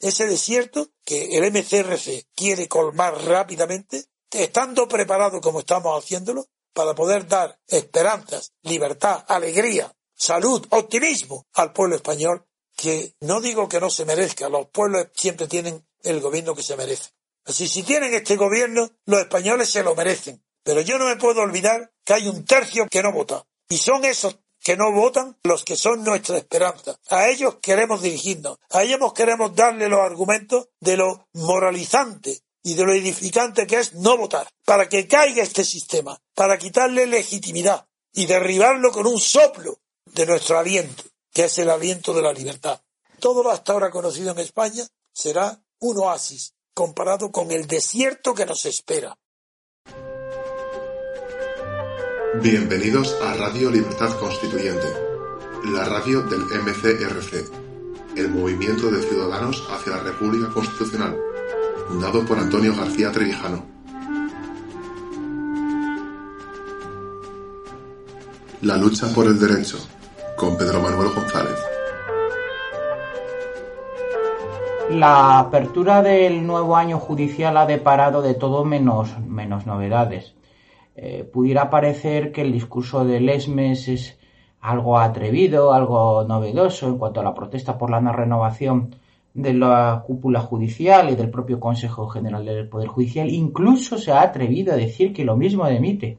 ese desierto que el MCRC quiere colmar rápidamente, estando preparado como estamos haciéndolo, para poder dar esperanzas, libertad, alegría, salud, optimismo al pueblo español, que no digo que no se merezca, los pueblos siempre tienen el gobierno que se merece. Así, si tienen este gobierno, los españoles se lo merecen. Pero yo no me puedo olvidar que hay un tercio que no vota. Y son esos que no votan los que son nuestra esperanza. A ellos queremos dirigirnos. A ellos queremos darle los argumentos de lo moralizante y de lo edificante que es no votar. Para que caiga este sistema. Para quitarle legitimidad y derribarlo con un soplo de nuestro aliento, que es el aliento de la libertad. Todo lo hasta ahora conocido en España será un oasis comparado con el desierto que nos espera. Bienvenidos a Radio Libertad Constituyente, la radio del MCRC, el Movimiento de Ciudadanos hacia la República Constitucional, fundado por Antonio García Trevijano. La lucha por el derecho, con Pedro Manuel González. La apertura del nuevo año judicial ha deparado de todo menos, menos novedades. Eh, pudiera parecer que el discurso de Lesmes es algo atrevido, algo novedoso en cuanto a la protesta por la no renovación de la cúpula judicial y del propio Consejo General del Poder Judicial. Incluso se ha atrevido a decir que lo mismo demite.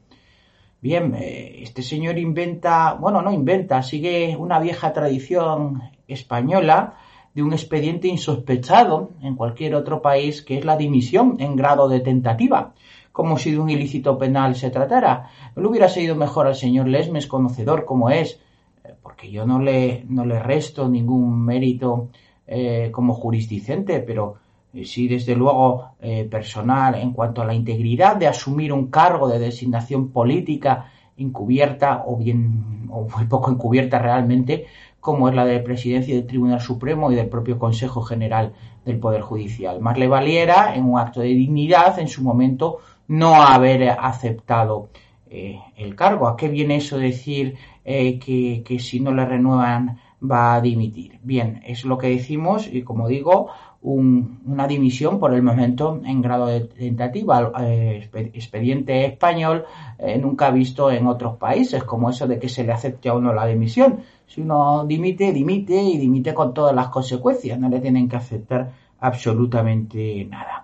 Bien, eh, este señor inventa, bueno, no inventa, sigue una vieja tradición española de un expediente insospechado en cualquier otro país, que es la dimisión en grado de tentativa como si de un ilícito penal se tratara. ¿No le hubiera sido mejor al señor Lesmes, conocedor como es, eh, porque yo no le, no le resto ningún mérito eh, como jurisdicente, pero eh, sí desde luego personal en cuanto a la integridad de asumir un cargo de designación política encubierta o bien o muy poco encubierta realmente como es la de presidencia del Tribunal Supremo y del propio Consejo General del Poder Judicial. Más le valiera, en un acto de dignidad, en su momento, no haber aceptado eh, el cargo. ¿A qué viene eso decir eh, que, si no le renuevan va a dimitir? Bien, es lo que decimos y como digo, una dimisión por el momento en grado de tentativa. Eh, expediente español nunca visto en otros países, como eso de que se le acepte a uno la dimisión. Si uno dimite, dimite y dimite con todas las consecuencias. No le tienen que aceptar absolutamente nada.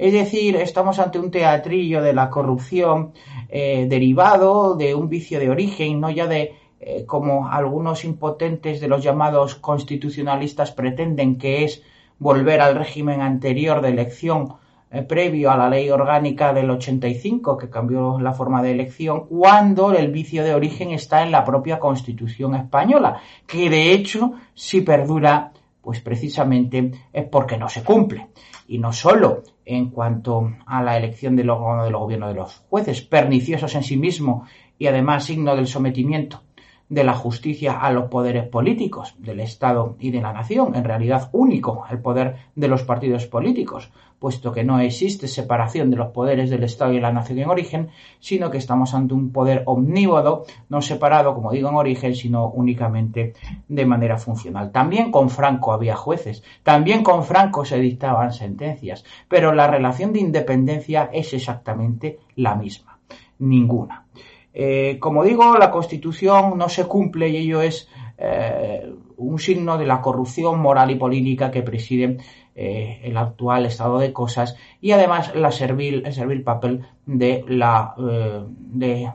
Es decir, estamos ante un teatrillo de la corrupción eh, derivado de un vicio de origen, no ya de eh, como algunos impotentes de los llamados constitucionalistas pretenden, que es volver al régimen anterior de elección eh, previo a la ley orgánica del 85, que cambió la forma de elección, cuando el vicio de origen está en la propia Constitución española, que de hecho, si perdura, pues precisamente es porque no se cumple. Y no solo en cuanto a la elección del órgano del gobierno de los jueces, perniciosos en sí mismo y además signo del sometimiento de la justicia a los poderes políticos del Estado y de la nación, en realidad único el poder de los partidos políticos, puesto que no existe separación de los poderes del Estado y de la nación en origen, sino que estamos ante un poder omnívodo, no separado, como digo, en origen, sino únicamente de manera funcional. También con Franco había jueces, también con Franco se dictaban sentencias, pero la relación de independencia es exactamente la misma, ninguna. Eh, como digo, la Constitución no se cumple y ello es eh, un signo de la corrupción moral y política que preside eh, el actual estado de cosas y además la servil, el servil papel de, la, de,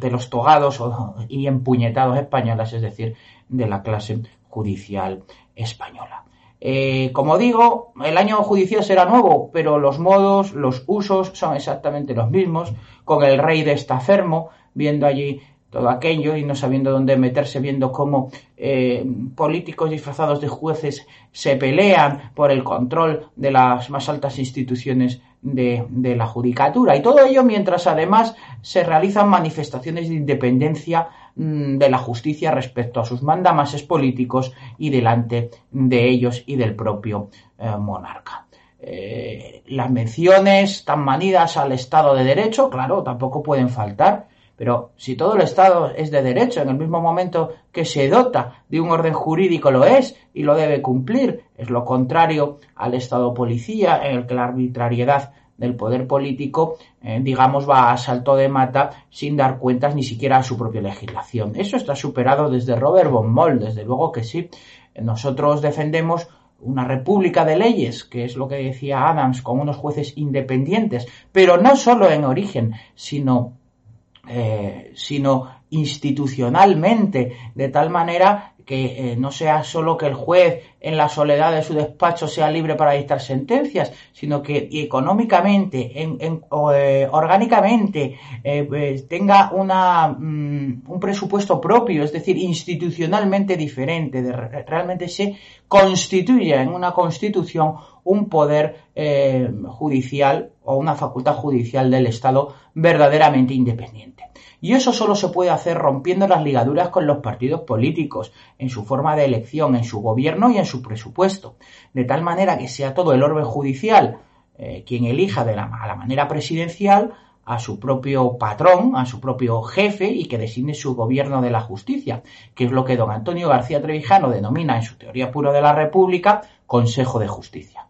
de, los togados y empuñetados españoles, es decir, de la clase judicial española. Como digo, el año judicial será nuevo, pero los modos, los usos son exactamente los mismos con el rey de Estafermo, viendo allí todo aquello y no sabiendo dónde meterse, viendo cómo eh, políticos disfrazados de jueces se pelean por el control de las más altas instituciones de, de, la judicatura. Y todo ello mientras además se realizan manifestaciones de independencia mm, de la justicia respecto a sus mandamases políticos y delante de ellos y del propio eh, monarca. Eh, las menciones tan manidas al Estado de Derecho, claro, tampoco pueden faltar, Pero si todo el Estado es de derecho, en el mismo momento que se dota de un orden jurídico lo es y lo debe cumplir, es lo contrario al Estado policía, en el que la arbitrariedad del poder político, eh, digamos, va a salto de mata sin dar cuentas ni siquiera a su propia legislación. Eso está superado desde Robert von Moll, desde luego que sí. Nosotros defendemos una república de leyes, que es lo que decía Adams, con unos jueces independientes, pero no solo en origen, sino, eh, sino institucionalmente, de tal manera que eh, no sea solo que el juez en la soledad de su despacho sea libre para dictar sentencias, sino que económicamente, en, eh, orgánicamente, pues, tenga una, mm, un presupuesto propio, es decir, institucionalmente diferente, de, realmente se constituya en una constitución un poder judicial o una facultad judicial del Estado verdaderamente independiente. Y eso solo se puede hacer rompiendo las ligaduras con los partidos políticos, en su forma de elección, en su gobierno y en su presupuesto, de tal manera que sea todo el orden judicial eh, quien elija de la, a la manera presidencial a su propio patrón, a su propio jefe y que designe su gobierno de la justicia, que es lo que don Antonio García Trevijano denomina en su teoría pura de la República Consejo de Justicia.